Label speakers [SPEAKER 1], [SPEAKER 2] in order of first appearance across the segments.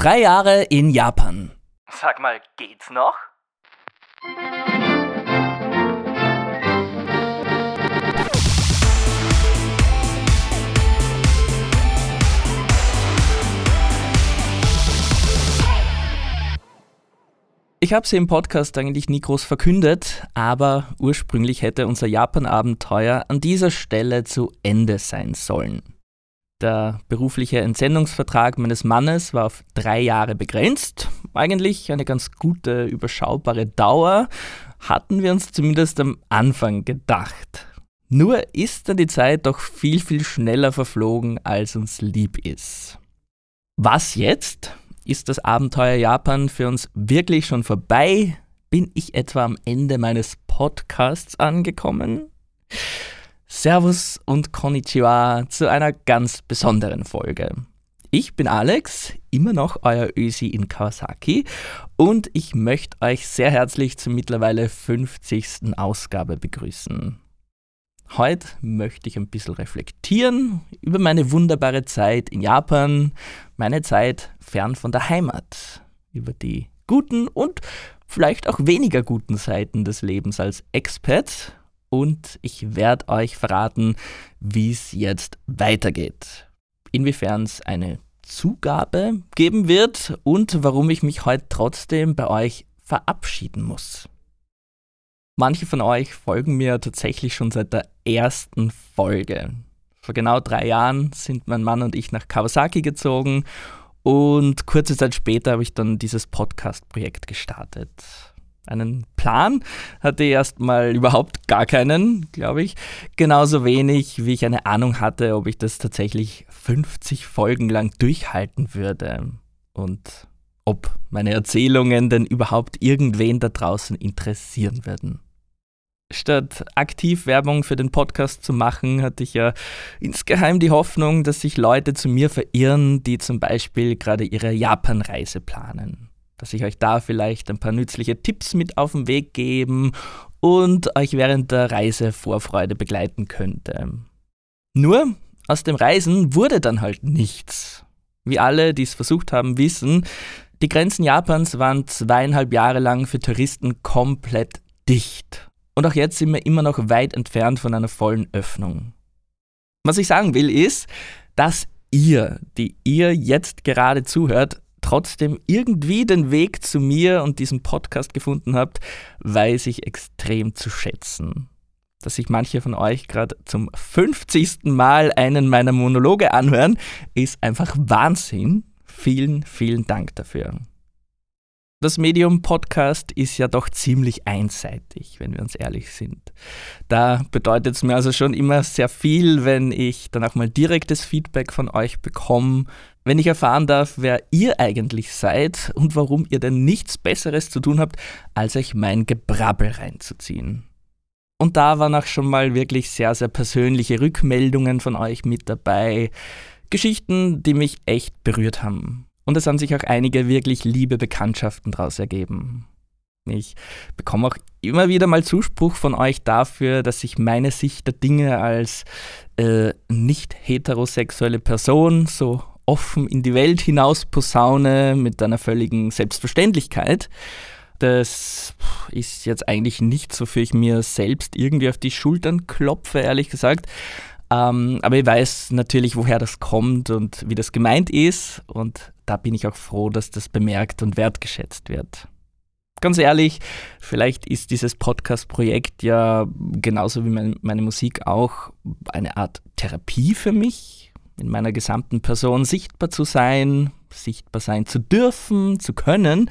[SPEAKER 1] Drei Jahre in Japan.
[SPEAKER 2] Sag mal, geht's noch?
[SPEAKER 1] Ich habe sie im Podcast eigentlich nie groß verkündet, aber ursprünglich hätte unser Japan-Abenteuer an dieser Stelle zu Ende sein sollen. Der berufliche Entsendungsvertrag meines Mannes war auf drei Jahre begrenzt. Eigentlich eine ganz gute, überschaubare Dauer, hatten wir uns zumindest am Anfang gedacht. Nur ist dann die Zeit doch viel, viel schneller verflogen, als uns lieb ist. Was jetzt? Ist das Abenteuer Japan für uns wirklich schon vorbei? Bin ich etwa am Ende meines Podcasts angekommen? Servus und Konnichiwa zu einer ganz besonderen Folge. Ich bin Alex, immer noch euer Ösi in Kawasaki und ich möchte euch sehr herzlich zur mittlerweile 50. Ausgabe begrüßen. Heute möchte ich ein bisschen reflektieren über meine wunderbare Zeit in Japan, meine Zeit fern von der Heimat, über die guten und vielleicht auch weniger guten Seiten des Lebens als Expat und ich werde euch verraten, wie es jetzt weitergeht. Inwiefern es eine Zugabe geben wird und warum ich mich heute trotzdem bei euch verabschieden muss. Manche von euch folgen mir tatsächlich schon seit der ersten Folge. Vor genau drei Jahren sind mein Mann und ich nach Kawasaki gezogen und kurze Zeit später habe ich dann dieses Podcast-Projekt gestartet. Einen Plan hatte erstmal überhaupt gar keinen, glaube ich. Genauso wenig, wie ich eine Ahnung hatte, ob ich das tatsächlich 50 Folgen lang durchhalten würde. Und ob meine Erzählungen denn überhaupt irgendwen da draußen interessieren würden statt aktiv Werbung für den Podcast zu machen, hatte ich ja insgeheim die Hoffnung, dass sich Leute zu mir verirren, die zum Beispiel gerade ihre Japan-Reise planen. Dass ich euch da vielleicht ein paar nützliche Tipps mit auf den Weg geben und euch während der Reise Vorfreude begleiten könnte. Nur aus dem Reisen wurde dann halt nichts. Wie alle, die es versucht haben, wissen, die Grenzen Japans waren zweieinhalb Jahre lang für Touristen komplett dicht. Und auch jetzt sind wir immer noch weit entfernt von einer vollen Öffnung. Was ich sagen will ist, dass ihr, die ihr jetzt gerade zuhört, trotzdem irgendwie den Weg zu mir und diesem Podcast gefunden habt, weiß ich extrem zu schätzen. Dass sich manche von euch gerade zum 50. Mal einen meiner Monologe anhören, ist einfach Wahnsinn. Vielen, vielen Dank dafür. Das Medium Podcast ist ja doch ziemlich einseitig, wenn wir uns ehrlich sind. Da bedeutet es mir also schon immer sehr viel, wenn ich dann auch mal direktes Feedback von euch bekomme, wenn ich erfahren darf, wer ihr eigentlich seid und warum ihr denn nichts Besseres zu tun habt, als euch mein Gebrabbel reinzuziehen. Und da waren auch schon mal wirklich sehr, sehr persönliche Rückmeldungen von euch mit dabei. Geschichten, die mich echt berührt haben. Und es haben sich auch einige wirklich liebe Bekanntschaften daraus ergeben. Ich bekomme auch immer wieder mal Zuspruch von euch dafür, dass ich meine Sicht der Dinge als äh, nicht heterosexuelle Person so offen in die Welt hinaus posaune mit einer völligen Selbstverständlichkeit. Das ist jetzt eigentlich nichts, wofür ich mir selbst irgendwie auf die Schultern klopfe, ehrlich gesagt. Ähm, aber ich weiß natürlich, woher das kommt und wie das gemeint ist. Und da bin ich auch froh, dass das bemerkt und wertgeschätzt wird. Ganz ehrlich, vielleicht ist dieses Podcast-Projekt ja genauso wie meine Musik auch eine Art Therapie für mich, in meiner gesamten Person sichtbar zu sein, sichtbar sein zu dürfen, zu können,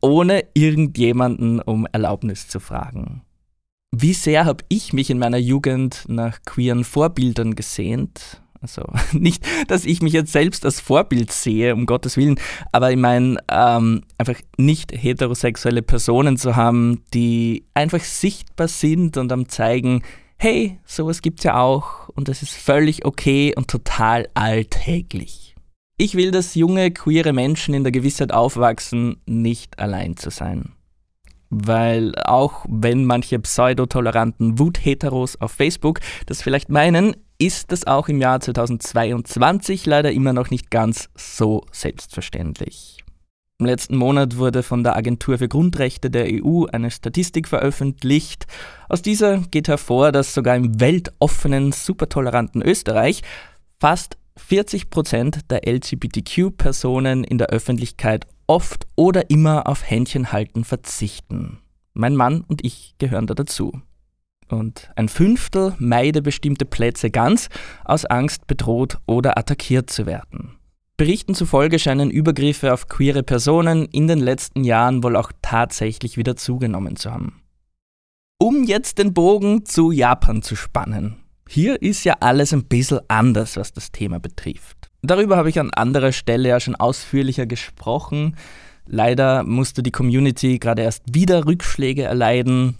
[SPEAKER 1] ohne irgendjemanden um Erlaubnis zu fragen. Wie sehr habe ich mich in meiner Jugend nach queeren Vorbildern gesehnt? Also nicht, dass ich mich jetzt selbst als Vorbild sehe, um Gottes Willen, aber ich meine, ähm, einfach nicht heterosexuelle Personen zu haben, die einfach sichtbar sind und am zeigen, hey, sowas gibt es ja auch und das ist völlig okay und total alltäglich. Ich will, dass junge, queere Menschen in der Gewissheit aufwachsen, nicht allein zu sein. weil auch wenn manche pseudotoleranten Wutheteros auf Facebook das vielleicht meinen, ist das auch im Jahr 2022 leider immer noch nicht ganz so selbstverständlich. Im letzten Monat wurde von der Agentur für Grundrechte der EU eine Statistik veröffentlicht. Aus dieser geht hervor, dass sogar im weltoffenen, supertoleranten Österreich fast 40 Prozent der LGBTQ-Personen in der Öffentlichkeit oft oder immer auf Händchenhalten verzichten. Mein Mann und ich gehören da dazu. Und ein Fünftel meide bestimmte Plätze ganz aus Angst, bedroht oder attackiert zu werden. Berichten zufolge scheinen Übergriffe auf queere Personen in den letzten Jahren wohl auch tatsächlich wieder zugenommen zu haben. Um jetzt den Bogen zu Japan zu spannen. Hier ist ja alles ein bisschen anders, was das Thema betrifft. Darüber habe ich an anderer Stelle ja schon ausführlicher gesprochen. Leider musste die Community gerade erst wieder Rückschläge erleiden.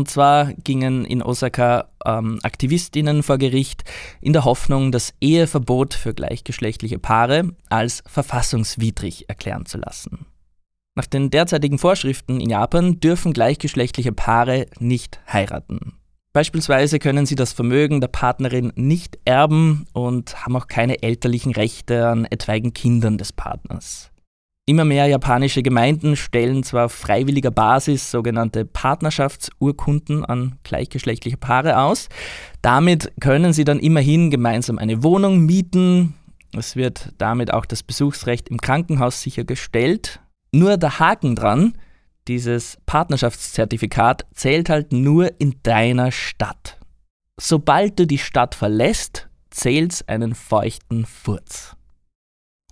[SPEAKER 1] Und zwar gingen in Osaka ähm, Aktivistinnen vor Gericht in der Hoffnung, das Eheverbot für gleichgeschlechtliche Paare als verfassungswidrig erklären zu lassen. Nach den derzeitigen Vorschriften in Japan dürfen gleichgeschlechtliche Paare nicht heiraten. Beispielsweise können sie das Vermögen der Partnerin nicht erben und haben auch keine elterlichen Rechte an etwaigen Kindern des Partners. Immer mehr japanische Gemeinden stellen zwar auf freiwilliger Basis sogenannte Partnerschaftsurkunden an gleichgeschlechtliche Paare aus. Damit können sie dann immerhin gemeinsam eine Wohnung mieten. Es wird damit auch das Besuchsrecht im Krankenhaus sichergestellt. Nur der Haken dran, dieses Partnerschaftszertifikat zählt halt nur in deiner Stadt. Sobald du die Stadt verlässt, zählt's einen feuchten Furz.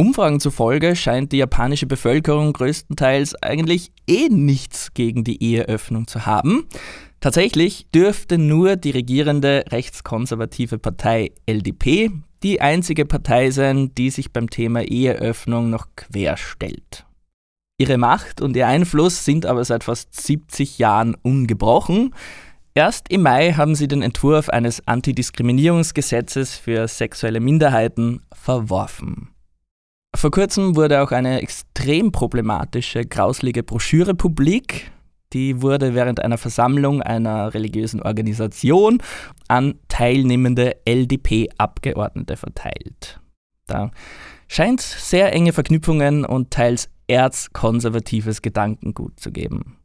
[SPEAKER 1] Umfragen zufolge scheint die japanische Bevölkerung größtenteils eigentlich eh nichts gegen die Eheöffnung zu haben. Tatsächlich dürfte nur die regierende rechtskonservative Partei LDP die einzige Partei sein, die sich beim Thema Eheöffnung noch querstellt. Ihre Macht und ihr Einfluss sind aber seit fast 70 Jahren ungebrochen. Erst im Mai haben sie den Entwurf eines Antidiskriminierungsgesetzes für sexuelle Minderheiten verworfen. Vor kurzem wurde auch eine extrem problematische, grauslige Broschüre publik. Die wurde während einer Versammlung einer religiösen Organisation an teilnehmende LDP-Abgeordnete verteilt. Da scheint sehr enge Verknüpfungen und teils erzkonservatives Gedankengut zu geben.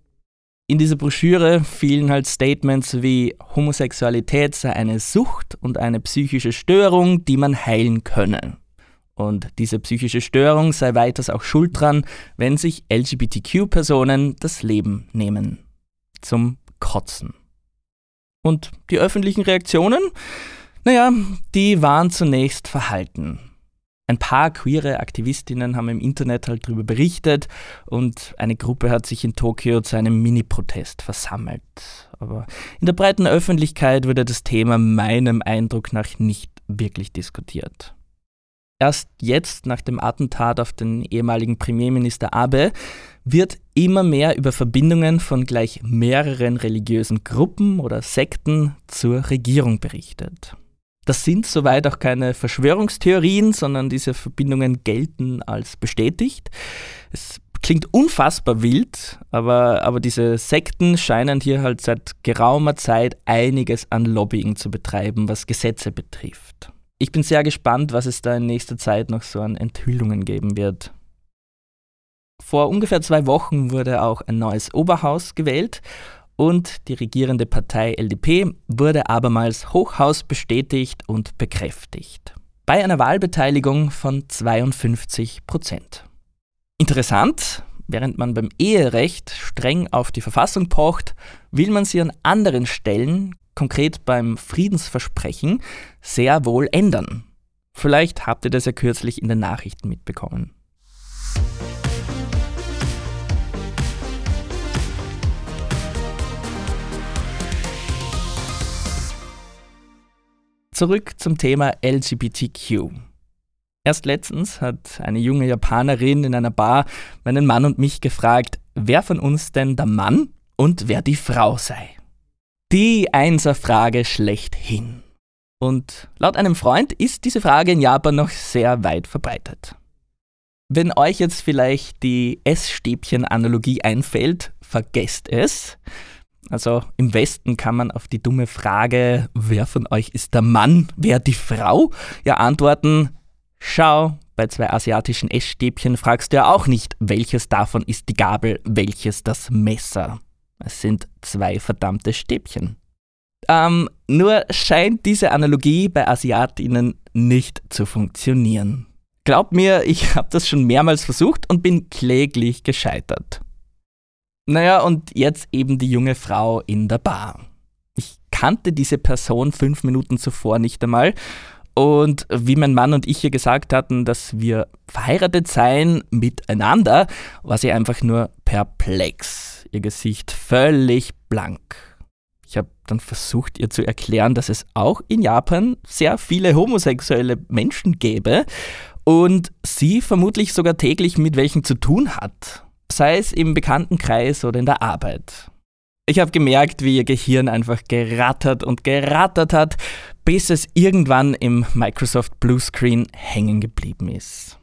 [SPEAKER 1] In dieser Broschüre fielen halt Statements wie Homosexualität sei eine Sucht und eine psychische Störung, die man heilen könne. Und diese psychische Störung sei weiters auch schuld dran, wenn sich LGBTQ-Personen das Leben nehmen. Zum Kotzen. Und die öffentlichen Reaktionen? Naja, die waren zunächst verhalten ein paar queere Aktivistinnen haben im Internet halt darüber berichtet und eine Gruppe hat sich in Tokio zu einem Mini-Protest versammelt. Aber in der breiten Öffentlichkeit wurde das Thema meinem Eindruck nach nicht wirklich diskutiert. Erst jetzt, nach dem Attentat auf den ehemaligen Premierminister Abe, wird immer mehr über Verbindungen von gleich mehreren religiösen Gruppen oder Sekten zur Regierung berichtet. Das sind soweit auch keine Verschwörungstheorien, sondern diese Verbindungen gelten als bestätigt. Es klingt unfassbar wild, aber, aber diese Sekten scheinen hier halt seit geraumer Zeit einiges an Lobbying zu betreiben, was Gesetze betrifft. Ich bin sehr gespannt, was es da in nächster Zeit noch so an Enthüllungen geben wird. Vor ungefähr zwei Wochen wurde auch ein neues Oberhaus gewählt und die regierende Partei LDP wurde abermals Hochhaus bestätigt und bekräftigt. Bei einer Wahlbeteiligung von 52 Prozent. Interessant, während man beim Eherecht streng auf die Verfassung pocht, will man sie an anderen Stellen, konkret beim Friedensversprechen, sehr wohl ändern. Vielleicht habt ihr das ja kürzlich in den Nachrichten mitbekommen. Zurück zum Thema LGBTQ. Erst letztens hat eine junge Japanerin in einer Bar meinen Mann und mich gefragt, wer von uns denn der Mann und wer die Frau sei. Die Einserfrage schlechthin. Und laut einem Freund ist diese Frage in Japan noch sehr weit verbreitet. Wenn euch jetzt vielleicht die Essstäbchen-Analogie einfällt, vergesst es. Also im Westen kann man auf die dumme Frage, wer von euch ist der Mann, wer die Frau, ja antworten, schau, bei zwei asiatischen Essstäbchen fragst du ja auch nicht, welches davon ist die Gabel, welches das Messer. Es sind zwei verdammte Stäbchen. Ähm, nur scheint diese Analogie bei Asiatinnen nicht zu funktionieren. Glaubt mir, ich habe das schon mehrmals versucht und bin kläglich gescheitert. Naja, und jetzt eben die junge Frau in der Bar. Ich kannte diese Person fünf Minuten zuvor nicht einmal. Und wie mein Mann und ich ihr gesagt hatten, dass wir verheiratet seien miteinander, war sie einfach nur perplex. Ihr Gesicht völlig blank. Ich habe dann versucht, ihr zu erklären, dass es auch in Japan sehr viele homosexuelle Menschen gäbe und sie vermutlich sogar täglich mit welchen zu tun hat sei es im Bekanntenkreis oder in der Arbeit. Ich habe gemerkt, wie ihr Gehirn einfach gerattert und gerattert hat, bis es irgendwann im Microsoft Bluescreen hängen geblieben ist.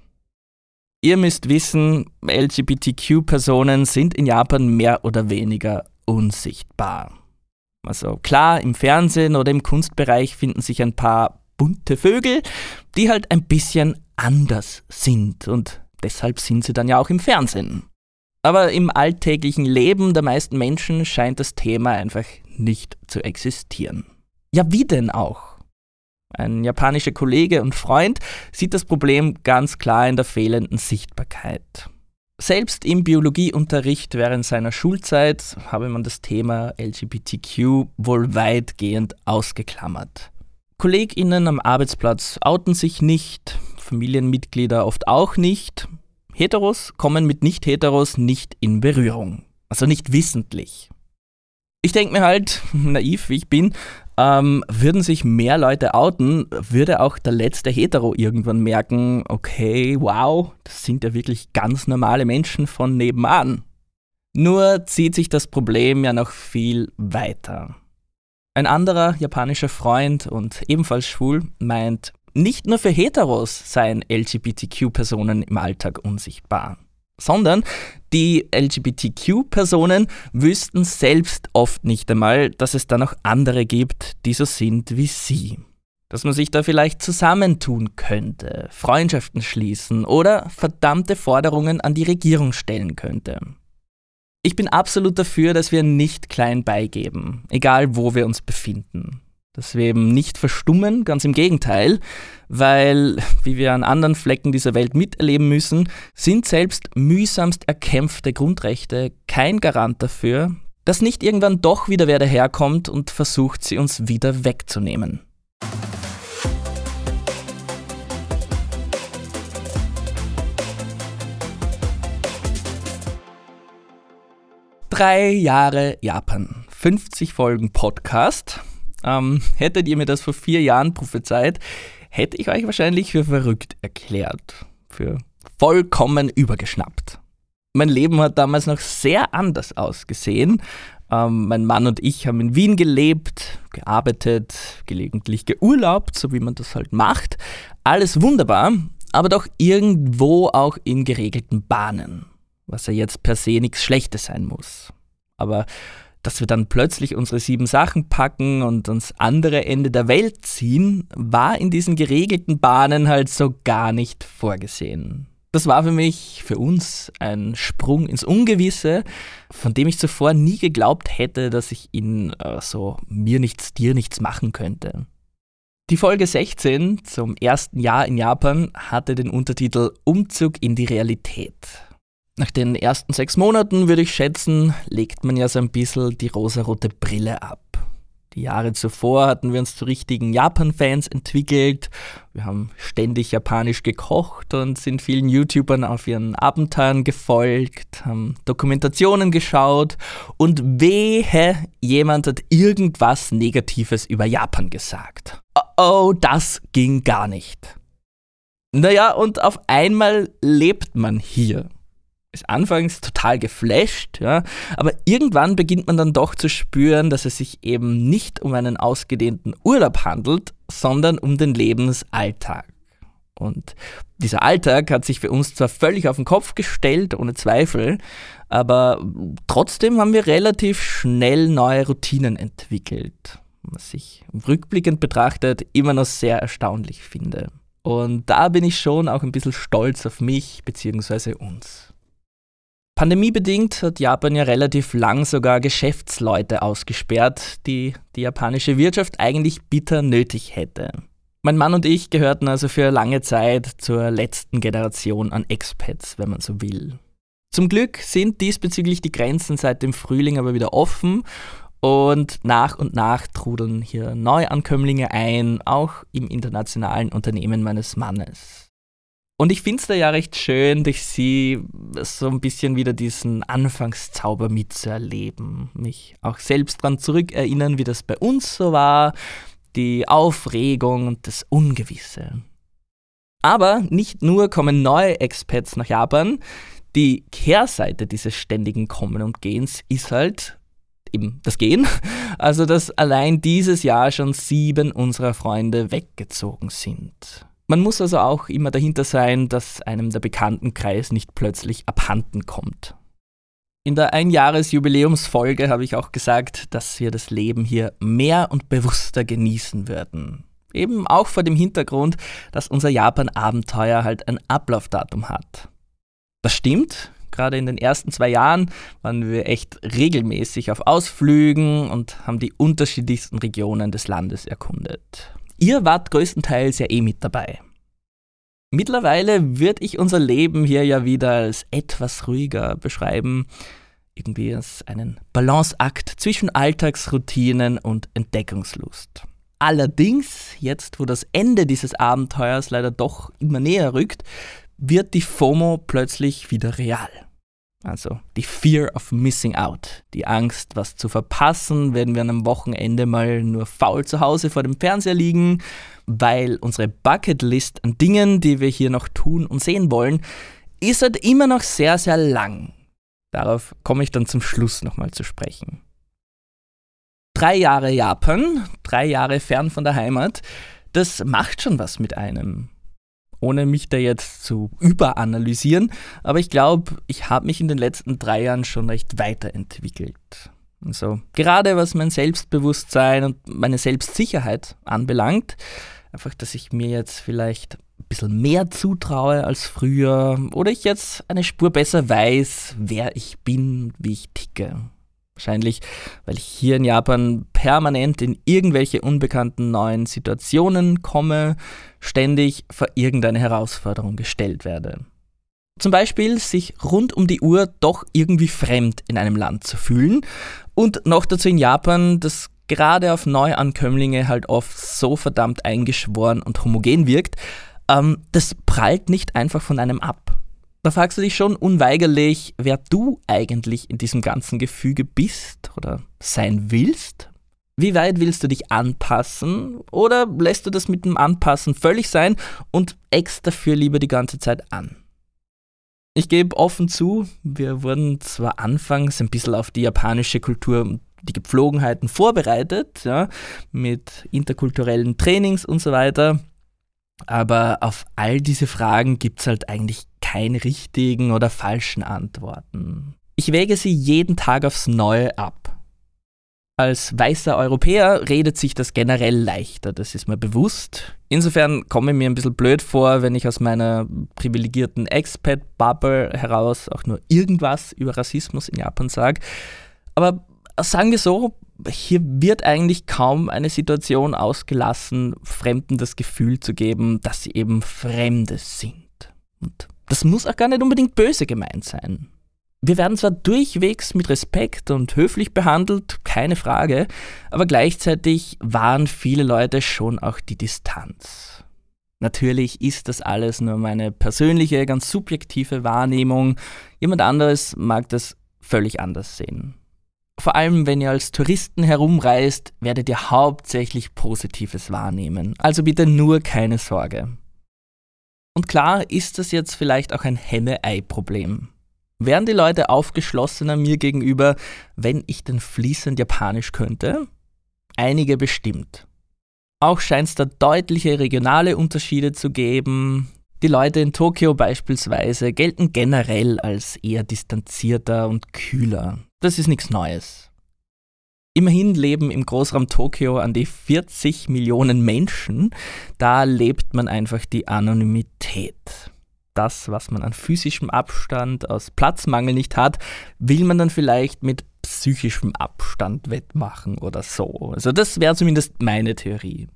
[SPEAKER 1] Ihr müsst wissen, LGBTQ-Personen sind in Japan mehr oder weniger unsichtbar. Also klar, im Fernsehen oder im Kunstbereich finden sich ein paar bunte Vögel, die halt ein bisschen anders sind und deshalb sind sie dann ja auch im Fernsehen. Aber im alltäglichen Leben der meisten Menschen scheint das Thema einfach nicht zu existieren. Ja, wie denn auch? Ein japanischer Kollege und Freund sieht das Problem ganz klar in der fehlenden Sichtbarkeit. Selbst im Biologieunterricht während seiner Schulzeit habe man das Thema LGBTQ wohl weitgehend ausgeklammert. KollegInnen am Arbeitsplatz outen sich nicht, Familienmitglieder oft auch nicht, Heteros kommen mit Nicht-Heteros nicht in Berührung. Also nicht wissentlich. Ich denke mir halt, naiv wie ich bin, ähm, würden sich mehr Leute outen, würde auch der letzte Hetero irgendwann merken, okay, wow, das sind ja wirklich ganz normale Menschen von nebenan. Nur zieht sich das Problem ja noch viel weiter. Ein anderer japanischer Freund und ebenfalls schwul meint, nicht nur für Heteros seien LGBTQ-Personen im Alltag unsichtbar, sondern die LGBTQ-Personen wüssten selbst oft nicht einmal, dass es da noch andere gibt, die so sind wie sie. Dass man sich da vielleicht zusammentun könnte, Freundschaften schließen oder verdammte Forderungen an die Regierung stellen könnte. Ich bin absolut dafür, dass wir nicht klein beigeben, egal wo wir uns befinden dass wir eben nicht verstummen, ganz im Gegenteil, weil, wie wir an anderen Flecken dieser Welt miterleben müssen, sind selbst mühsamst erkämpfte Grundrechte kein Garant dafür, dass nicht irgendwann doch wieder wer daherkommt und versucht, sie uns wieder wegzunehmen. Drei Jahre Japan, 50 Folgen Podcast ähm, hättet ihr mir das vor vier Jahren prophezeit, hätte ich euch wahrscheinlich für verrückt erklärt. Für vollkommen übergeschnappt. Mein Leben hat damals noch sehr anders ausgesehen. Ähm, mein Mann und ich haben in Wien gelebt, gearbeitet, gelegentlich geurlaubt, so wie man das halt macht. Alles wunderbar, aber doch irgendwo auch in geregelten Bahnen, was ja jetzt per se nichts Schlechtes sein muss. Aber dass wir dann plötzlich unsere sieben Sachen packen und ans andere Ende der Welt ziehen, war in diesen geregelten Bahnen halt so gar nicht vorgesehen. Das war für mich, für uns, ein Sprung ins Ungewisse, von dem ich zuvor nie geglaubt hätte, dass ich ihn äh, so mir nichts, dir nichts machen könnte. Die Folge 16 zum ersten Jahr in Japan hatte den Untertitel Umzug in die Realität. Nach den ersten sechs Monaten würde ich schätzen, legt man ja so ein bisschen die rosarote Brille ab. Die Jahre zuvor hatten wir uns zu richtigen Japan-Fans entwickelt. Wir haben ständig japanisch gekocht und sind vielen YouTubern auf ihren Abenteuern gefolgt, haben Dokumentationen geschaut und wehe, jemand hat irgendwas Negatives über Japan gesagt. Oh, oh das ging gar nicht. Naja, und auf einmal lebt man hier ist anfangs total geflasht, ja, aber irgendwann beginnt man dann doch zu spüren, dass es sich eben nicht um einen ausgedehnten Urlaub handelt, sondern um den Lebensalltag. Und dieser Alltag hat sich für uns zwar völlig auf den Kopf gestellt, ohne Zweifel, aber trotzdem haben wir relativ schnell neue Routinen entwickelt, was ich rückblickend betrachtet immer noch sehr erstaunlich finde. Und da bin ich schon auch ein bisschen stolz auf mich bzw. uns. Pandemiebedingt hat Japan ja relativ lang sogar Geschäftsleute ausgesperrt, die die japanische Wirtschaft eigentlich bitter nötig hätte. Mein Mann und ich gehörten also für lange Zeit zur letzten Generation an Expats, wenn man so will. Zum Glück sind diesbezüglich die Grenzen seit dem Frühling aber wieder offen und nach und nach trudeln hier Neuankömmlinge ein, auch im internationalen Unternehmen meines Mannes. Und ich finde es da ja recht schön, durch sie so ein bisschen wieder diesen Anfangszauber mitzuerleben. Mich auch selbst daran zurückerinnern, wie das bei uns so war, die Aufregung und das Ungewisse. Aber nicht nur kommen neue Expats nach Japan, die Kehrseite dieses ständigen Kommen und Gehens ist halt eben das Gehen. Also, dass allein dieses Jahr schon sieben unserer Freunde weggezogen sind. Man muss also auch immer dahinter sein, dass einem der Bekanntenkreis nicht plötzlich abhanden kommt. In der Einjahresjubiläumsfolge habe ich auch gesagt, dass wir das Leben hier mehr und bewusster genießen würden. Eben auch vor dem Hintergrund, dass unser Japan-Abenteuer halt ein Ablaufdatum hat. Das stimmt. Gerade in den ersten zwei Jahren waren wir echt regelmäßig auf Ausflügen und haben die unterschiedlichsten Regionen des Landes erkundet. Ihr wart größtenteils ja eh mit dabei. Mittlerweile würde ich unser Leben hier ja wieder als etwas ruhiger beschreiben, irgendwie als einen Balanceakt zwischen Alltagsroutinen und Entdeckungslust. Allerdings, jetzt wo das Ende dieses Abenteuers leider doch immer näher rückt, wird die FOMO plötzlich wieder real. Also die Fear of Missing Out, die Angst, was zu verpassen, wenn wir an einem Wochenende mal nur faul zu Hause vor dem Fernseher liegen, weil unsere Bucketlist an Dingen, die wir hier noch tun und sehen wollen, ist halt immer noch sehr, sehr lang. Darauf komme ich dann zum Schluss nochmal zu sprechen. Drei Jahre Japan, drei Jahre fern von der Heimat, das macht schon was mit einem ohne mich da jetzt zu überanalysieren, aber ich glaube, ich habe mich in den letzten drei Jahren schon recht weiterentwickelt. Also gerade was mein Selbstbewusstsein und meine Selbstsicherheit anbelangt, einfach, dass ich mir jetzt vielleicht ein bisschen mehr zutraue als früher oder ich jetzt eine Spur besser weiß, wer ich bin, wie ich ticke. Wahrscheinlich, weil ich hier in Japan permanent in irgendwelche unbekannten neuen Situationen komme, ständig vor irgendeine Herausforderung gestellt werde. Zum Beispiel sich rund um die Uhr doch irgendwie fremd in einem Land zu fühlen und noch dazu in Japan, das gerade auf Neuankömmlinge halt oft so verdammt eingeschworen und homogen wirkt, ähm, das prallt nicht einfach von einem ab. Da fragst du dich schon unweigerlich, wer du eigentlich in diesem ganzen Gefüge bist oder sein willst. Wie weit willst du dich anpassen oder lässt du das mit dem Anpassen völlig sein und eckst dafür lieber die ganze Zeit an? Ich gebe offen zu, wir wurden zwar anfangs ein bisschen auf die japanische Kultur und die Gepflogenheiten vorbereitet, ja, mit interkulturellen Trainings und so weiter, aber auf all diese Fragen gibt es halt eigentlich keine richtigen oder falschen Antworten. Ich wäge sie jeden Tag aufs Neue ab. Als weißer Europäer redet sich das generell leichter, das ist mir bewusst. Insofern komme ich mir ein bisschen blöd vor, wenn ich aus meiner privilegierten Expat-Bubble heraus auch nur irgendwas über Rassismus in Japan sage. Aber sagen wir so, hier wird eigentlich kaum eine Situation ausgelassen, Fremden das Gefühl zu geben, dass sie eben Fremde sind. Und das muss auch gar nicht unbedingt böse gemeint sein. Wir werden zwar durchwegs mit Respekt und höflich behandelt, keine Frage, aber gleichzeitig wahren viele Leute schon auch die Distanz. Natürlich ist das alles nur meine persönliche, ganz subjektive Wahrnehmung. Jemand anderes mag das völlig anders sehen. Vor allem, wenn ihr als Touristen herumreist, werdet ihr hauptsächlich Positives wahrnehmen. Also bitte nur keine Sorge. Und klar ist das jetzt vielleicht auch ein Henne-Ei-Problem. Wären die Leute aufgeschlossener mir gegenüber, wenn ich denn fließend Japanisch könnte? Einige bestimmt. Auch scheint es da deutliche regionale Unterschiede zu geben. Die Leute in Tokio beispielsweise gelten generell als eher distanzierter und kühler. Das ist nichts Neues. Immerhin leben im Großraum Tokio an die 40 Millionen Menschen. Da lebt man einfach die Anonymität. Das, was man an physischem Abstand aus Platzmangel nicht hat, will man dann vielleicht mit psychischem Abstand wettmachen oder so. Also das wäre zumindest meine Theorie.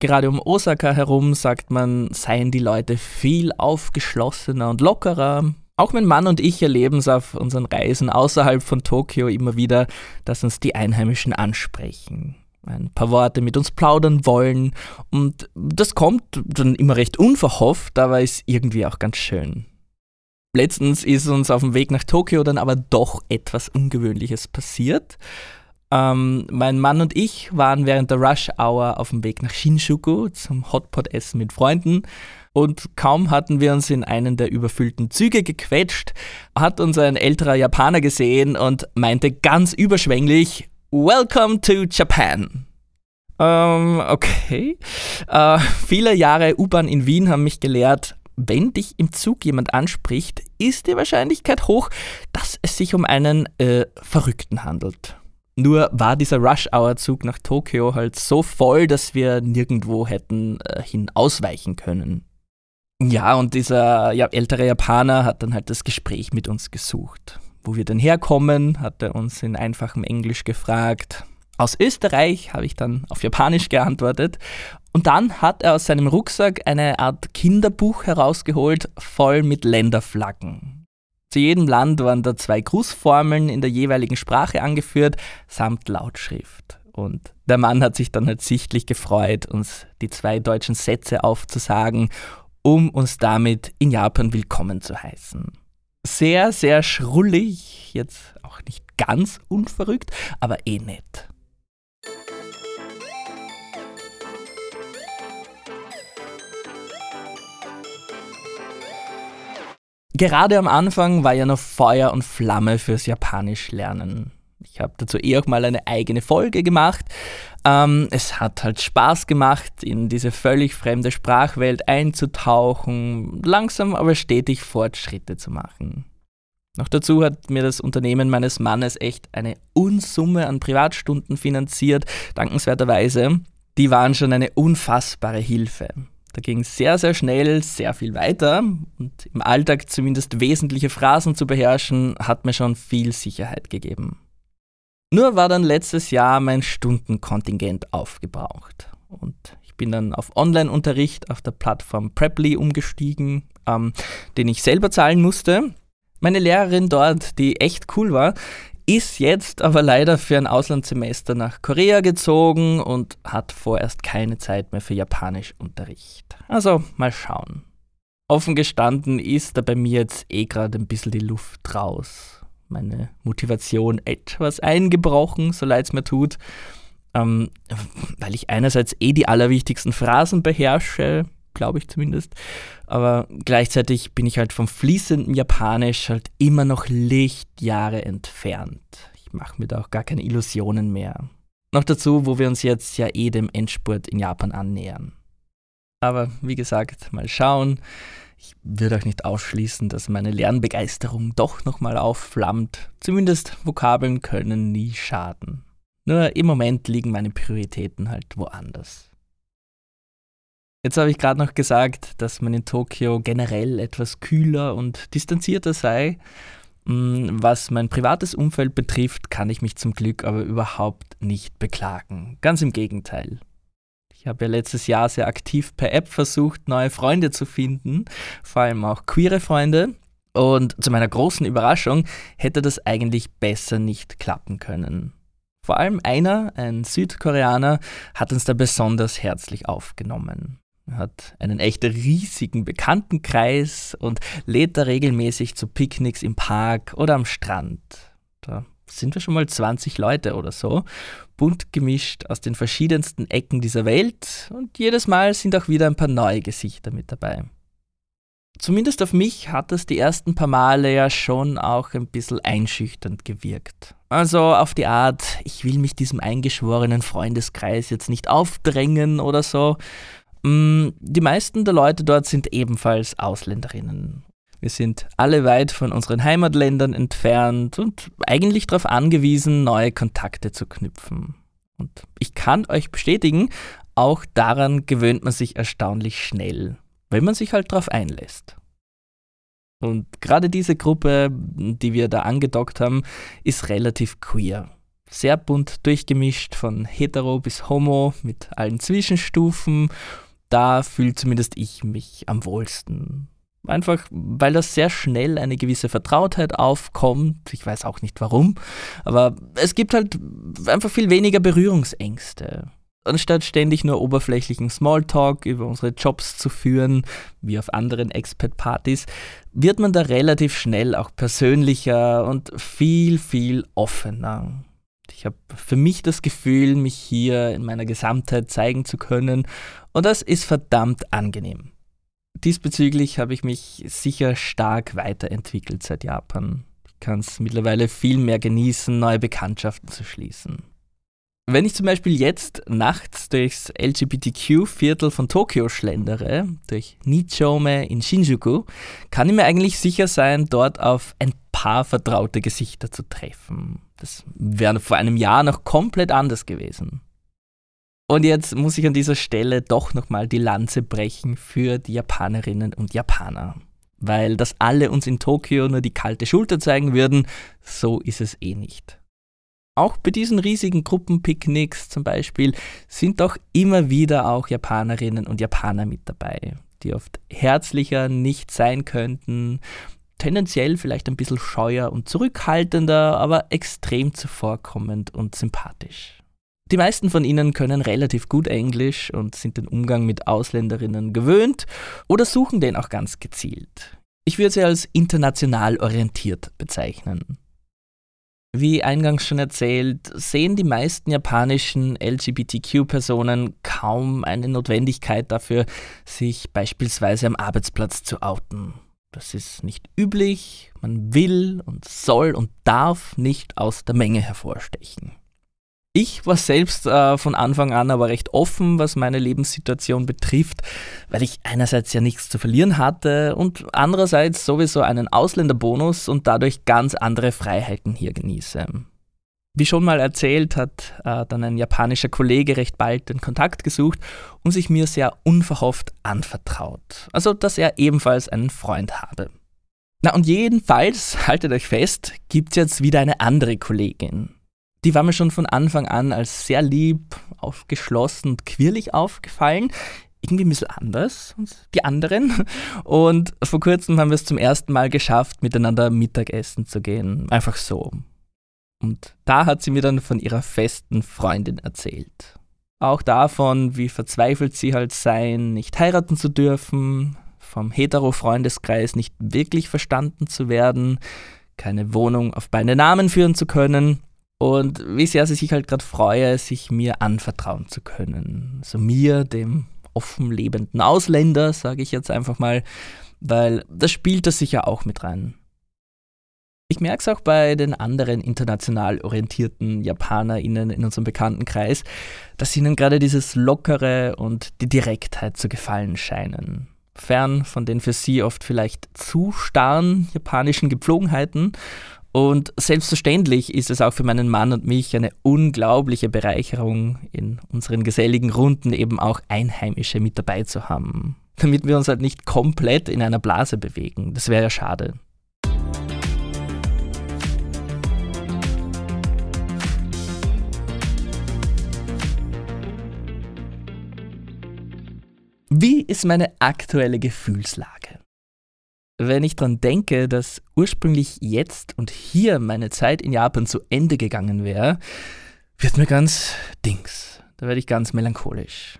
[SPEAKER 1] Gerade um Osaka herum, sagt man, seien die Leute viel aufgeschlossener und lockerer, auch mein Mann und ich erleben es auf unseren Reisen außerhalb von Tokio immer wieder, dass uns die Einheimischen ansprechen, ein paar Worte mit uns plaudern wollen und das kommt dann immer recht unverhofft, aber ist irgendwie auch ganz schön. Letztens ist uns auf dem Weg nach Tokio dann aber doch etwas Ungewöhnliches passiert. Ähm, mein Mann und ich waren während der Rush Hour auf dem Weg nach Shinjuku zum Hotpot-Essen mit Freunden und kaum hatten wir uns in einen der überfüllten Züge gequetscht, hat uns ein älterer Japaner gesehen und meinte ganz überschwänglich, Welcome to Japan. Ähm, okay. Äh, viele Jahre U-Bahn in Wien haben mich gelehrt, wenn dich im Zug jemand anspricht, ist die Wahrscheinlichkeit hoch, dass es sich um einen äh, Verrückten handelt. Nur war dieser Rush-Hour-Zug nach Tokio halt so voll, dass wir nirgendwo hätten äh, hin ausweichen können. Ja, und dieser ja, ältere Japaner hat dann halt das Gespräch mit uns gesucht. Wo wir denn herkommen, hat er uns in einfachem Englisch gefragt. Aus Österreich habe ich dann auf Japanisch geantwortet. Und dann hat er aus seinem Rucksack eine Art Kinderbuch herausgeholt, voll mit Länderflaggen. Zu jedem Land waren da zwei Grußformeln in der jeweiligen Sprache angeführt, samt Lautschrift. Und der Mann hat sich dann halt sichtlich gefreut, uns die zwei deutschen Sätze aufzusagen um uns damit in Japan willkommen zu heißen. Sehr, sehr schrullig, jetzt auch nicht ganz unverrückt, aber eh nett. Gerade am Anfang war ja noch Feuer und Flamme fürs Japanisch lernen. Ich habe dazu eh auch mal eine eigene Folge gemacht. Ähm, es hat halt Spaß gemacht, in diese völlig fremde Sprachwelt einzutauchen, langsam aber stetig Fortschritte zu machen. Noch dazu hat mir das Unternehmen meines Mannes echt eine Unsumme an Privatstunden finanziert, dankenswerterweise. Die waren schon eine unfassbare Hilfe. Da ging sehr, sehr schnell, sehr viel weiter und im Alltag zumindest wesentliche Phrasen zu beherrschen, hat mir schon viel Sicherheit gegeben. Nur war dann letztes Jahr mein Stundenkontingent aufgebraucht. Und ich bin dann auf Online-Unterricht auf der Plattform Preply umgestiegen, ähm, den ich selber zahlen musste. Meine Lehrerin dort, die echt cool war, ist jetzt aber leider für ein Auslandssemester nach Korea gezogen und hat vorerst keine Zeit mehr für Japanischunterricht. Also mal schauen. Offen gestanden ist da bei mir jetzt eh gerade ein bisschen die Luft raus meine Motivation etwas eingebrochen, so leid es mir tut, ähm, weil ich einerseits eh die allerwichtigsten Phrasen beherrsche, glaube ich zumindest, aber gleichzeitig bin ich halt vom fließenden Japanisch halt immer noch Lichtjahre entfernt. Ich mache mir da auch gar keine Illusionen mehr. Noch dazu, wo wir uns jetzt ja eh dem Endspurt in Japan annähern. Aber wie gesagt, mal schauen. Ich würde auch nicht ausschließen, dass meine Lernbegeisterung doch nochmal aufflammt. Zumindest Vokabeln können nie schaden. Nur im Moment liegen meine Prioritäten halt woanders. Jetzt habe ich gerade noch gesagt, dass man in Tokio generell etwas kühler und distanzierter sei. Hm, was mein privates Umfeld betrifft, kann ich mich zum Glück aber überhaupt nicht beklagen. Ganz im Gegenteil. Ich habe ja letztes Jahr sehr aktiv per App versucht, neue Freunde zu finden, vor allem auch queere Freunde. Und zu meiner großen Überraschung hätte das eigentlich besser nicht klappen können. Vor allem einer, ein Südkoreaner, hat uns da besonders herzlich aufgenommen. Er hat einen echt riesigen Bekanntenkreis und lädt da regelmäßig zu Picknicks im Park oder am Strand. Da sind wir schon mal 20 Leute oder so, bunt gemischt aus den verschiedensten Ecken dieser Welt und jedes Mal sind auch wieder ein paar neue Gesichter mit dabei. zumindest auf mich hat das die ersten paar Male ja schon auch ein bisschen einschüchternd gewirkt. Also auf die Art, ich will mich diesem eingeschworenen Freundeskreis jetzt nicht aufdrängen oder so. Mm, die meisten der Leute dort sind ebenfalls Ausländerinnen. Wir sind alle weit von unseren Heimatländern entfernt und eigentlich darauf angewiesen, neue Kontakte zu knüpfen. Und ich kann euch bestätigen, auch daran gewöhnt man sich erstaunlich schnell, wenn man sich halt darauf einlässt. Und gerade diese Gruppe, die wir da angedockt haben, ist relativ queer. Sehr bunt durchgemischt von hetero bis homo mit allen Zwischenstufen. Da fühlt zumindest ich mich am wohlsten. Einfach, weil das sehr schnell eine gewisse Vertrautheit aufkommt. Ich weiß auch nicht warum. Aber es gibt halt einfach viel weniger Berührungsängste. Anstatt ständig nur oberflächlichen Smalltalk über unsere Jobs zu führen, wie auf anderen Expat-Partys, wird man da relativ schnell auch persönlicher und viel, viel offener. Ich habe für mich das Gefühl, mich hier in meiner Gesamtheit zeigen zu können und das ist verdammt angenehm. Diesbezüglich habe ich mich sicher stark weiterentwickelt seit Japan. Ich kann es mittlerweile viel mehr genießen, neue Bekanntschaften zu schließen. Wenn ich zum Beispiel jetzt nachts durchs LGBTQ-Viertel von Tokio schlendere, durch Nichome in Shinjuku, kann ich mir eigentlich sicher sein, dort auf ein paar vertraute Gesichter zu treffen. Das wäre vor einem Jahr noch komplett anders gewesen. Und jetzt muss ich an dieser Stelle doch nochmal die Lanze brechen für die Japanerinnen und Japaner. Weil dass alle uns in Tokio nur die kalte Schulter zeigen würden, so ist es eh nicht. Auch bei diesen riesigen Gruppenpicknicks zum Beispiel sind doch immer wieder auch Japanerinnen und Japaner mit dabei, die oft herzlicher nicht sein könnten, tendenziell vielleicht ein bisschen scheuer und zurückhaltender, aber extrem zuvorkommend und sympathisch. Die meisten von ihnen können relativ gut Englisch und sind den Umgang mit Ausländerinnen gewöhnt oder suchen den auch ganz gezielt. Ich würde sie als international orientiert bezeichnen. Wie eingangs schon erzählt, sehen die meisten japanischen LGBTQ-Personen kaum eine Notwendigkeit dafür, sich beispielsweise am Arbeitsplatz zu outen. Das ist nicht üblich, man will und soll und darf nicht aus der Menge hervorstechen. Ich war selbst äh, von Anfang an aber recht offen, was meine Lebenssituation betrifft, weil ich einerseits ja nichts zu verlieren hatte und andererseits sowieso einen Ausländerbonus und dadurch ganz andere Freiheiten hier genieße. Wie schon mal erzählt, hat äh, dann ein japanischer Kollege recht bald den Kontakt gesucht und sich mir sehr unverhofft anvertraut. Also, dass er ebenfalls einen Freund habe. Na und jedenfalls, haltet euch fest, gibt es jetzt wieder eine andere Kollegin die war mir schon von Anfang an als sehr lieb, aufgeschlossen und quirlig aufgefallen. Irgendwie ein bisschen anders als die anderen. Und vor kurzem haben wir es zum ersten Mal geschafft, miteinander Mittagessen zu gehen. Einfach so. Und da hat sie mir dann von ihrer festen Freundin erzählt. Auch davon, wie verzweifelt sie halt sein, nicht heiraten zu dürfen, vom hetero-Freundeskreis nicht wirklich verstanden zu werden, keine Wohnung auf beide Namen führen zu können und wie sehr sie sich halt gerade freue, sich mir anvertrauen zu können. Also mir, dem offen lebenden Ausländer, sage ich jetzt einfach mal, weil das spielt das sicher auch mit rein. Ich merke es auch bei den anderen international orientierten JapanerInnen in unserem Bekanntenkreis, dass ihnen gerade dieses Lockere und die Direktheit zu gefallen scheinen. Fern von den für sie oft vielleicht zu starren japanischen Gepflogenheiten und selbstverständlich ist es auch für meinen Mann und mich eine unglaubliche Bereicherung, in unseren geselligen Runden eben auch Einheimische mit dabei zu haben. Damit wir uns halt nicht komplett in einer Blase bewegen. Das wäre ja schade. Wie ist meine aktuelle Gefühlslage? Wenn ich daran denke, dass ursprünglich jetzt und hier meine Zeit in Japan zu Ende gegangen wäre, wird mir ganz dings. Da werde ich ganz melancholisch.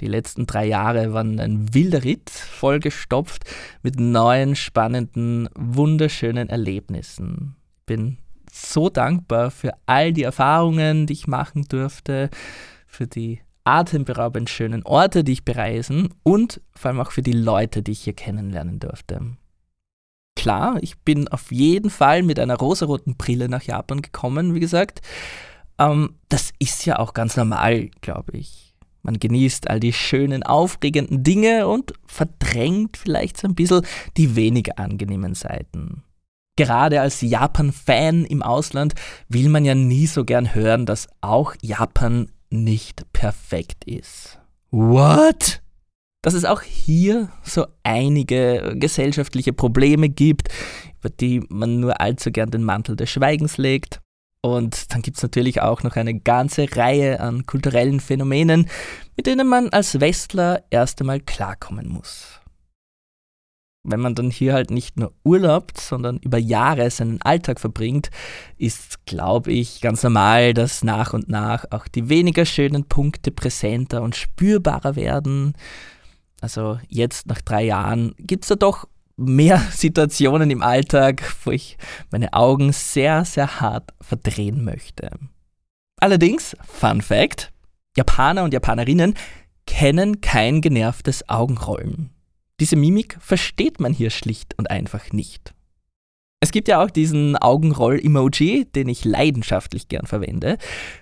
[SPEAKER 1] Die letzten drei Jahre waren ein wilder Ritt, vollgestopft mit neuen, spannenden, wunderschönen Erlebnissen. Bin so dankbar für all die Erfahrungen, die ich machen durfte, für die atemberaubend schönen Orte, die ich bereisen und vor allem auch für die Leute, die ich hier kennenlernen durfte. Klar, ich bin auf jeden Fall mit einer rosaroten Brille nach Japan gekommen, wie gesagt. Ähm, das ist ja auch ganz normal, glaube ich. Man genießt all die schönen, aufregenden Dinge und verdrängt vielleicht so ein bisschen die weniger angenehmen Seiten. Gerade als Japan-Fan im Ausland will man ja nie so gern hören, dass auch Japan nicht perfekt ist. What? Dass es auch hier so einige gesellschaftliche Probleme gibt, über die man nur allzu gern den Mantel des Schweigens legt. Und dann gibt es natürlich auch noch eine ganze Reihe an kulturellen Phänomenen, mit denen man als Westler erst einmal klarkommen muss wenn man dann hier halt nicht nur urlaubt, sondern über Jahre seinen Alltag verbringt, ist, glaube ich, ganz normal, dass nach und nach auch die weniger schönen Punkte präsenter und spürbarer werden. Also jetzt nach drei Jahren gibt es da doch mehr Situationen im Alltag, wo ich meine Augen sehr, sehr hart verdrehen möchte. Allerdings, Fun Fact, Japaner und Japanerinnen kennen kein genervtes Augenrollen. Diese Mimik versteht man hier schlicht und einfach nicht. Es gibt ja auch diesen Augenroll-Emoji, den ich leidenschaftlich gern verwende.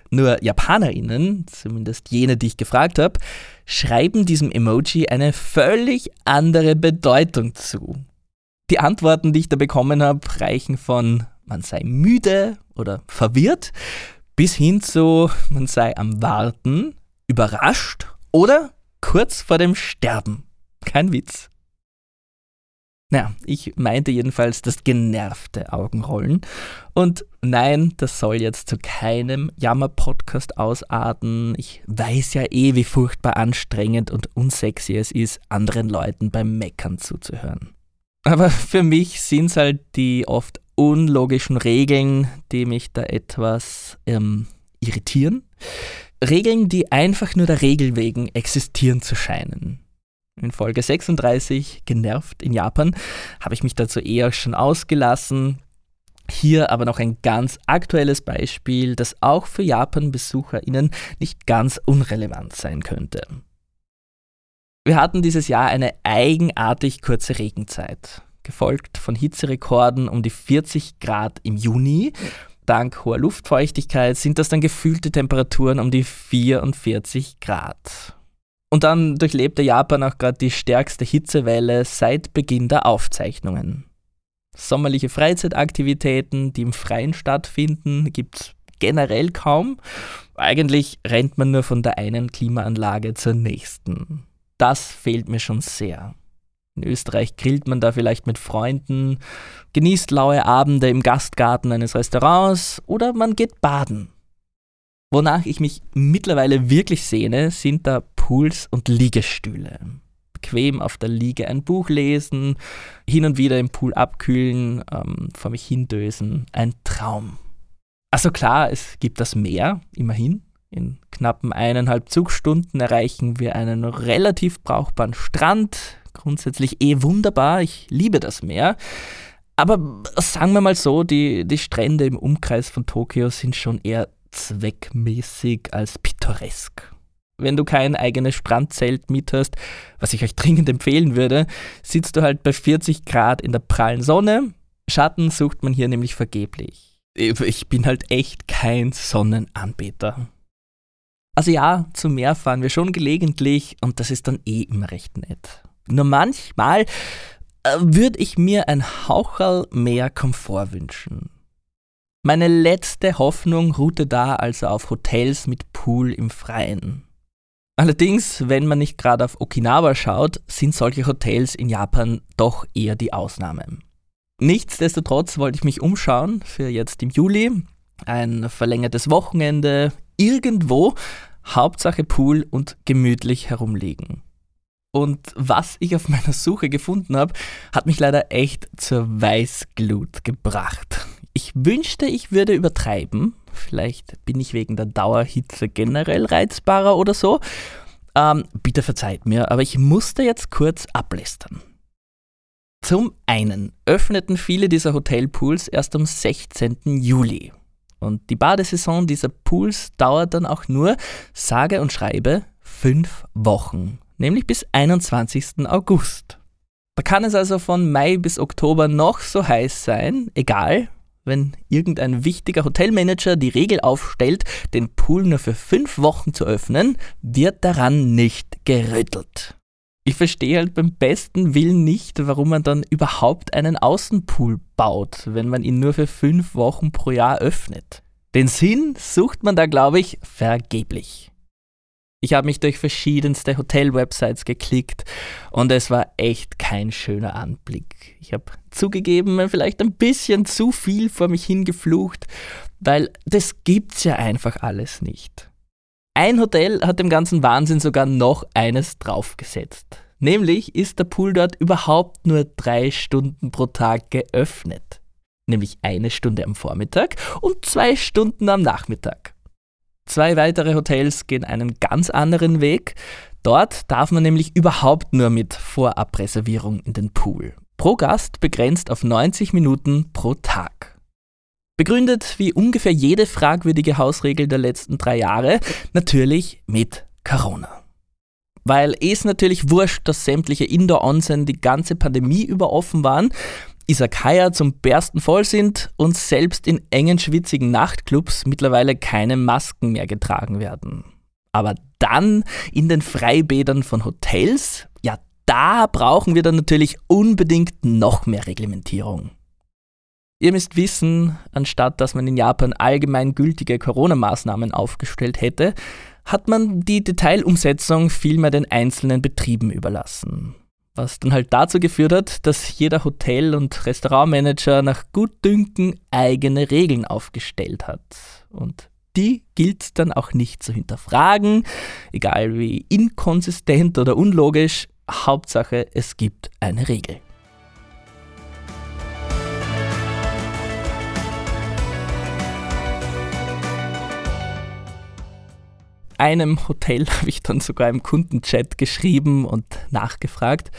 [SPEAKER 1] Nur JapanerInnen, zumindest jene, die ich gefragt habe, schreiben diesem Emoji eine völlig andere Bedeutung zu. Die Antworten, die ich da bekommen habe, reichen von man sei müde oder verwirrt bis hin zu man sei am Warten, überrascht oder kurz vor dem Sterben. Kein Witz. Naja, ich meinte jedenfalls das genervte Augenrollen. Und nein, das soll jetzt zu keinem Jammer-Podcast ausarten. Ich weiß ja eh, wie furchtbar anstrengend und unsexy es ist, anderen Leuten beim Meckern zuzuhören. Aber für mich sind es halt die oft unlogischen Regeln, die mich da etwas ähm, irritieren. Regeln, die einfach nur der Regel wegen existieren zu scheinen. In Folge 36, genervt in Japan, habe ich mich dazu eher schon ausgelassen. Hier aber noch ein ganz aktuelles Beispiel, das auch für Japan-BesucherInnen nicht ganz unrelevant sein könnte. Wir hatten dieses Jahr eine eigenartig kurze Regenzeit, gefolgt von Hitzerekorden um die 40 Grad im Juni. Dank hoher Luftfeuchtigkeit sind das dann gefühlte Temperaturen um die 44 Grad. Und dann durchlebte Japan auch gerade die stärkste Hitzewelle seit Beginn der Aufzeichnungen. Sommerliche Freizeitaktivitäten, die im Freien stattfinden, gibt es generell kaum. Eigentlich rennt man nur von der einen Klimaanlage zur nächsten. Das fehlt mir schon sehr. In Österreich grillt man da vielleicht mit Freunden, genießt laue Abende im Gastgarten eines Restaurants oder man geht baden. Wonach ich mich mittlerweile wirklich sehne, sind da Pools und Liegestühle. Bequem auf der Liege ein Buch lesen, hin und wieder im Pool abkühlen, ähm, vor mich hindösen. Ein Traum. Also klar, es gibt das Meer, immerhin. In knappen eineinhalb Zugstunden erreichen wir einen relativ brauchbaren Strand. Grundsätzlich eh wunderbar, ich liebe das Meer. Aber sagen wir mal so, die, die Strände im Umkreis von Tokio sind schon eher zweckmäßig als pittoresk. Wenn du kein eigenes Strandzelt mithast, was ich euch dringend empfehlen würde, sitzt du halt bei 40 Grad in der prallen Sonne. Schatten sucht man hier nämlich vergeblich. Ich bin halt echt kein Sonnenanbeter. Also ja, zum Meer fahren wir schon gelegentlich und das ist dann eh immer recht nett. Nur manchmal äh, würde ich mir ein Haucherl mehr Komfort wünschen. Meine letzte Hoffnung ruhte da also auf Hotels mit Pool im Freien. Allerdings, wenn man nicht gerade auf Okinawa schaut, sind solche Hotels in Japan doch eher die Ausnahme. Nichtsdestotrotz wollte ich mich umschauen für jetzt im Juli. Ein verlängertes Wochenende, irgendwo, Hauptsache Pool und gemütlich herumliegen. Und was ich auf meiner Suche gefunden habe, hat mich leider echt zur Weißglut gebracht. Ich wünschte, ich würde übertreiben. Vielleicht bin ich wegen der Dauerhitze generell reizbarer oder so. Ähm, bitte verzeiht mir, aber ich musste jetzt kurz ablästern. Zum einen öffneten viele dieser Hotelpools erst am 16. Juli. Und die Badesaison dieser Pools dauert dann auch nur, sage und schreibe, fünf Wochen, nämlich bis 21. August. Da kann es also von Mai bis Oktober noch so heiß sein, egal, wenn irgendein wichtiger Hotelmanager die Regel aufstellt, den Pool nur für fünf Wochen zu öffnen, wird daran nicht gerüttelt. Ich verstehe halt beim besten Willen nicht, warum man dann überhaupt einen Außenpool baut, wenn man ihn nur für fünf Wochen pro Jahr öffnet. Den Sinn sucht man da, glaube ich, vergeblich. Ich habe mich durch verschiedenste Hotel-Websites geklickt und es war echt kein schöner Anblick. Ich habe zugegeben, vielleicht ein bisschen zu viel vor mich hingeflucht, weil das gibt's ja einfach alles nicht. Ein Hotel hat dem ganzen Wahnsinn sogar noch eines draufgesetzt. Nämlich ist der Pool dort überhaupt nur drei Stunden pro Tag geöffnet. Nämlich eine Stunde am Vormittag und zwei Stunden am Nachmittag. Zwei weitere Hotels gehen einen ganz anderen Weg. Dort darf man nämlich überhaupt nur mit Vorabreservierung in den Pool. Pro Gast begrenzt auf 90 Minuten pro Tag. Begründet wie ungefähr jede fragwürdige Hausregel der letzten drei Jahre, natürlich mit Corona. Weil es natürlich wurscht, dass sämtliche Indoor-Onsen die ganze Pandemie über offen waren, Isakaya zum Bersten voll sind und selbst in engen, schwitzigen Nachtclubs mittlerweile keine Masken mehr getragen werden. Aber dann in den Freibädern von Hotels, ja, da brauchen wir dann natürlich unbedingt noch mehr Reglementierung. Ihr müsst wissen, anstatt dass man in Japan allgemein gültige Corona-Maßnahmen aufgestellt hätte, hat man die Detailumsetzung vielmehr den einzelnen Betrieben überlassen was dann halt dazu geführt hat, dass jeder Hotel- und Restaurantmanager nach Gutdünken eigene Regeln aufgestellt hat. Und die gilt dann auch nicht zu hinterfragen, egal wie inkonsistent oder unlogisch, Hauptsache es gibt eine Regel. Einem Hotel habe ich dann sogar im Kundenchat geschrieben und nachgefragt.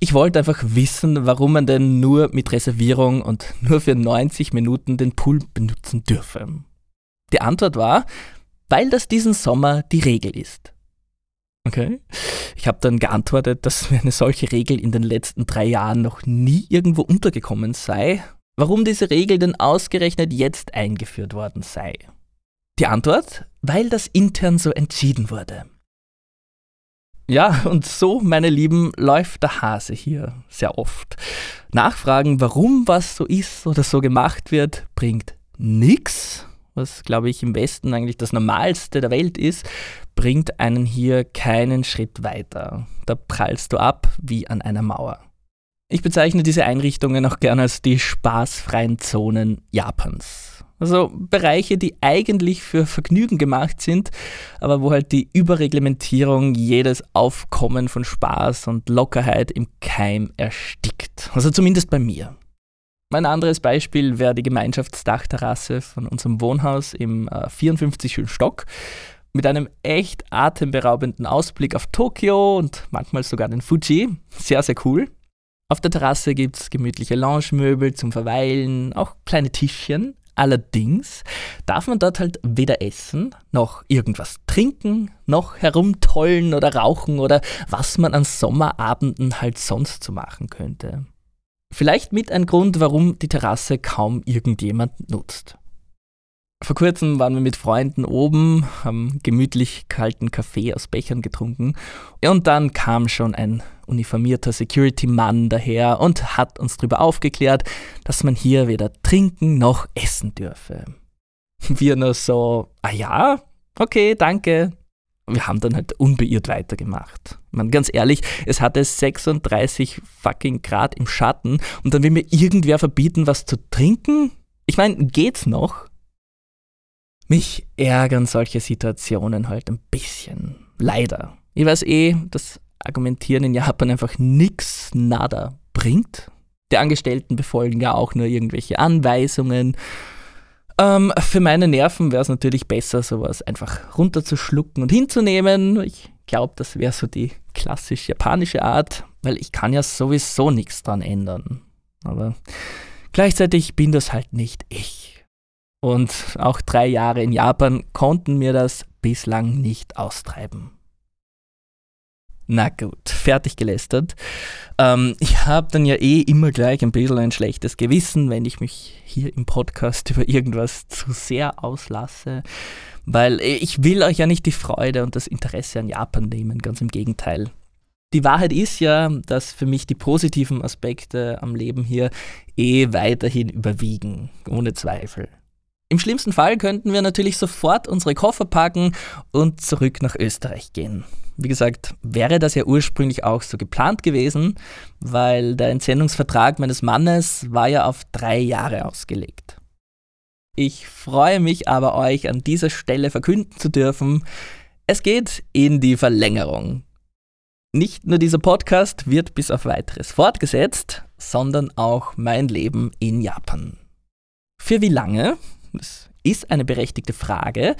[SPEAKER 1] Ich wollte einfach wissen, warum man denn nur mit Reservierung und nur für 90 Minuten den Pool benutzen dürfe. Die Antwort war, weil das diesen Sommer die Regel ist. Okay. Ich habe dann geantwortet, dass mir eine solche Regel in den letzten drei Jahren noch nie irgendwo untergekommen sei. Warum diese Regel denn ausgerechnet jetzt eingeführt worden sei. Die Antwort, weil das intern so entschieden wurde. Ja, und so, meine Lieben, läuft der Hase hier sehr oft. Nachfragen, warum was so ist oder so gemacht wird, bringt nichts, was, glaube ich, im Westen eigentlich das Normalste der Welt ist, bringt einen hier keinen Schritt weiter. Da prallst du ab wie an einer Mauer. Ich bezeichne diese Einrichtungen auch gerne als die spaßfreien Zonen Japans. Also Bereiche, die eigentlich für Vergnügen gemacht sind, aber wo halt die Überreglementierung jedes Aufkommen von Spaß und Lockerheit im Keim erstickt. Also zumindest bei mir. Mein anderes Beispiel wäre die Gemeinschaftsdachterrasse von unserem Wohnhaus im äh, 54. Stock mit einem echt atemberaubenden Ausblick auf Tokio und manchmal sogar den Fuji. Sehr, sehr cool. Auf der Terrasse gibt es gemütliche Lounge-Möbel zum Verweilen, auch kleine Tischchen. Allerdings darf man dort halt weder essen, noch irgendwas trinken, noch herumtollen oder rauchen oder was man an Sommerabenden halt sonst so machen könnte. Vielleicht mit ein Grund, warum die Terrasse kaum irgendjemand nutzt. Vor kurzem waren wir mit Freunden oben, haben gemütlich kalten Kaffee aus Bechern getrunken und dann kam schon ein uniformierter Security-Mann daher und hat uns darüber aufgeklärt, dass man hier weder trinken noch essen dürfe. Wir nur so, ah ja, okay, danke. Wir haben dann halt unbeirrt weitergemacht. Man, ganz ehrlich, es hatte 36 fucking Grad im Schatten und dann will mir irgendwer verbieten, was zu trinken? Ich meine, geht's noch? Mich ärgern solche Situationen halt ein bisschen. Leider. Ich weiß eh, dass Argumentieren in Japan einfach nix, nada bringt. Die Angestellten befolgen ja auch nur irgendwelche Anweisungen. Ähm, für meine Nerven wäre es natürlich besser, sowas einfach runterzuschlucken und hinzunehmen. Ich glaube, das wäre so die klassisch japanische Art, weil ich kann ja sowieso nichts dran ändern. Aber gleichzeitig bin das halt nicht ich. Und auch drei Jahre in Japan konnten mir das bislang nicht austreiben. Na gut, fertig gelästert. Ähm, ich habe dann ja eh immer gleich ein bisschen ein schlechtes Gewissen, wenn ich mich hier im Podcast über irgendwas zu sehr auslasse, weil ich will euch ja nicht die Freude und das Interesse an Japan nehmen, ganz im Gegenteil. Die Wahrheit ist ja, dass für mich die positiven Aspekte am Leben hier eh weiterhin überwiegen, ohne Zweifel. Im schlimmsten Fall könnten wir natürlich sofort unsere Koffer packen und zurück nach Österreich gehen. Wie gesagt, wäre das ja ursprünglich auch so geplant gewesen, weil der Entsendungsvertrag meines Mannes war ja auf drei Jahre ausgelegt. Ich freue mich aber, euch an dieser Stelle verkünden zu dürfen, es geht in die Verlängerung. Nicht nur dieser Podcast wird bis auf weiteres fortgesetzt, sondern auch mein Leben in Japan. Für wie lange? Das ist eine berechtigte Frage,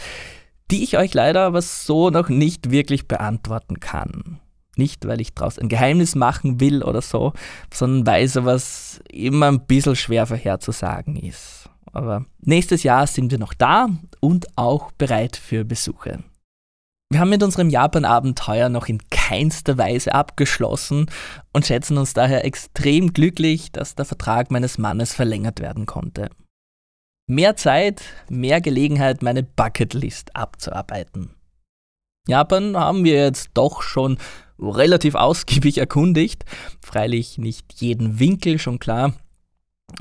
[SPEAKER 1] die ich euch leider aber so noch nicht wirklich beantworten kann. Nicht, weil ich daraus ein Geheimnis machen will oder so, sondern weil sowas immer ein bisschen schwer vorherzusagen ist. Aber nächstes Jahr sind wir noch da und auch bereit für Besuche. Wir haben mit unserem Japan-Abenteuer noch in keinster Weise abgeschlossen und schätzen uns daher extrem glücklich, dass der Vertrag meines Mannes verlängert werden konnte. Mehr Zeit, mehr Gelegenheit, meine Bucketlist abzuarbeiten. Japan haben wir jetzt doch schon relativ ausgiebig erkundigt. Freilich nicht jeden Winkel, schon klar.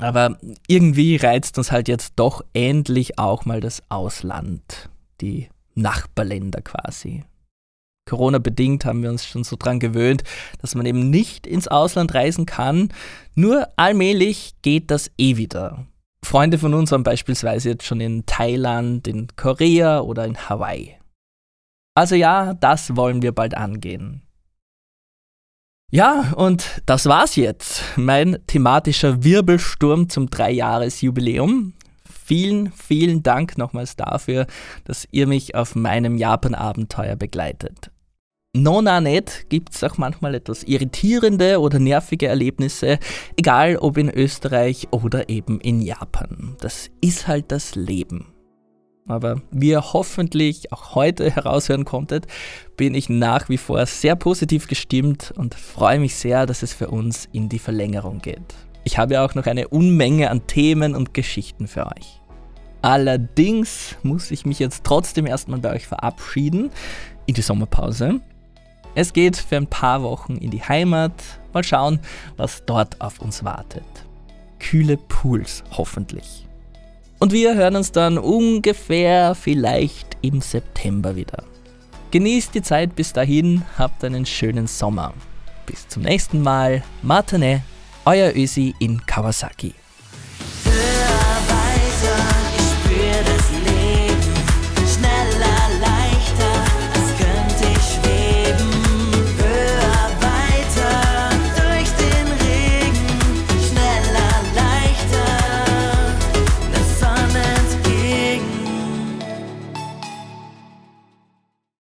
[SPEAKER 1] Aber irgendwie reizt uns halt jetzt doch endlich auch mal das Ausland. Die Nachbarländer quasi. Corona bedingt haben wir uns schon so dran gewöhnt, dass man eben nicht ins Ausland reisen kann. Nur allmählich geht das eh wieder. Freunde von uns waren beispielsweise jetzt schon in Thailand, in Korea oder in Hawaii. Also ja, das wollen wir bald angehen. Ja, und das war's jetzt. Mein thematischer Wirbelsturm zum Dreijahresjubiläum. Vielen, vielen Dank nochmals dafür, dass ihr mich auf meinem Japan-Abenteuer begleitet. Nona nicht gibt es auch manchmal etwas irritierende oder nervige Erlebnisse, egal ob in Österreich oder eben in Japan. Das ist halt das Leben. Aber wie ihr hoffentlich auch heute heraushören konntet, bin ich nach wie vor sehr positiv gestimmt und freue mich sehr, dass es für uns in die Verlängerung geht. Ich habe ja auch noch eine Unmenge an Themen und Geschichten für euch. Allerdings muss ich mich jetzt trotzdem erstmal bei euch verabschieden in die Sommerpause. Es geht für ein paar Wochen in die Heimat. Mal schauen, was dort auf uns wartet. Kühle Pools hoffentlich. Und wir hören uns dann ungefähr vielleicht im September wieder. Genießt die Zeit bis dahin, habt einen schönen Sommer. Bis zum nächsten Mal. Matane, euer Ösi in Kawasaki.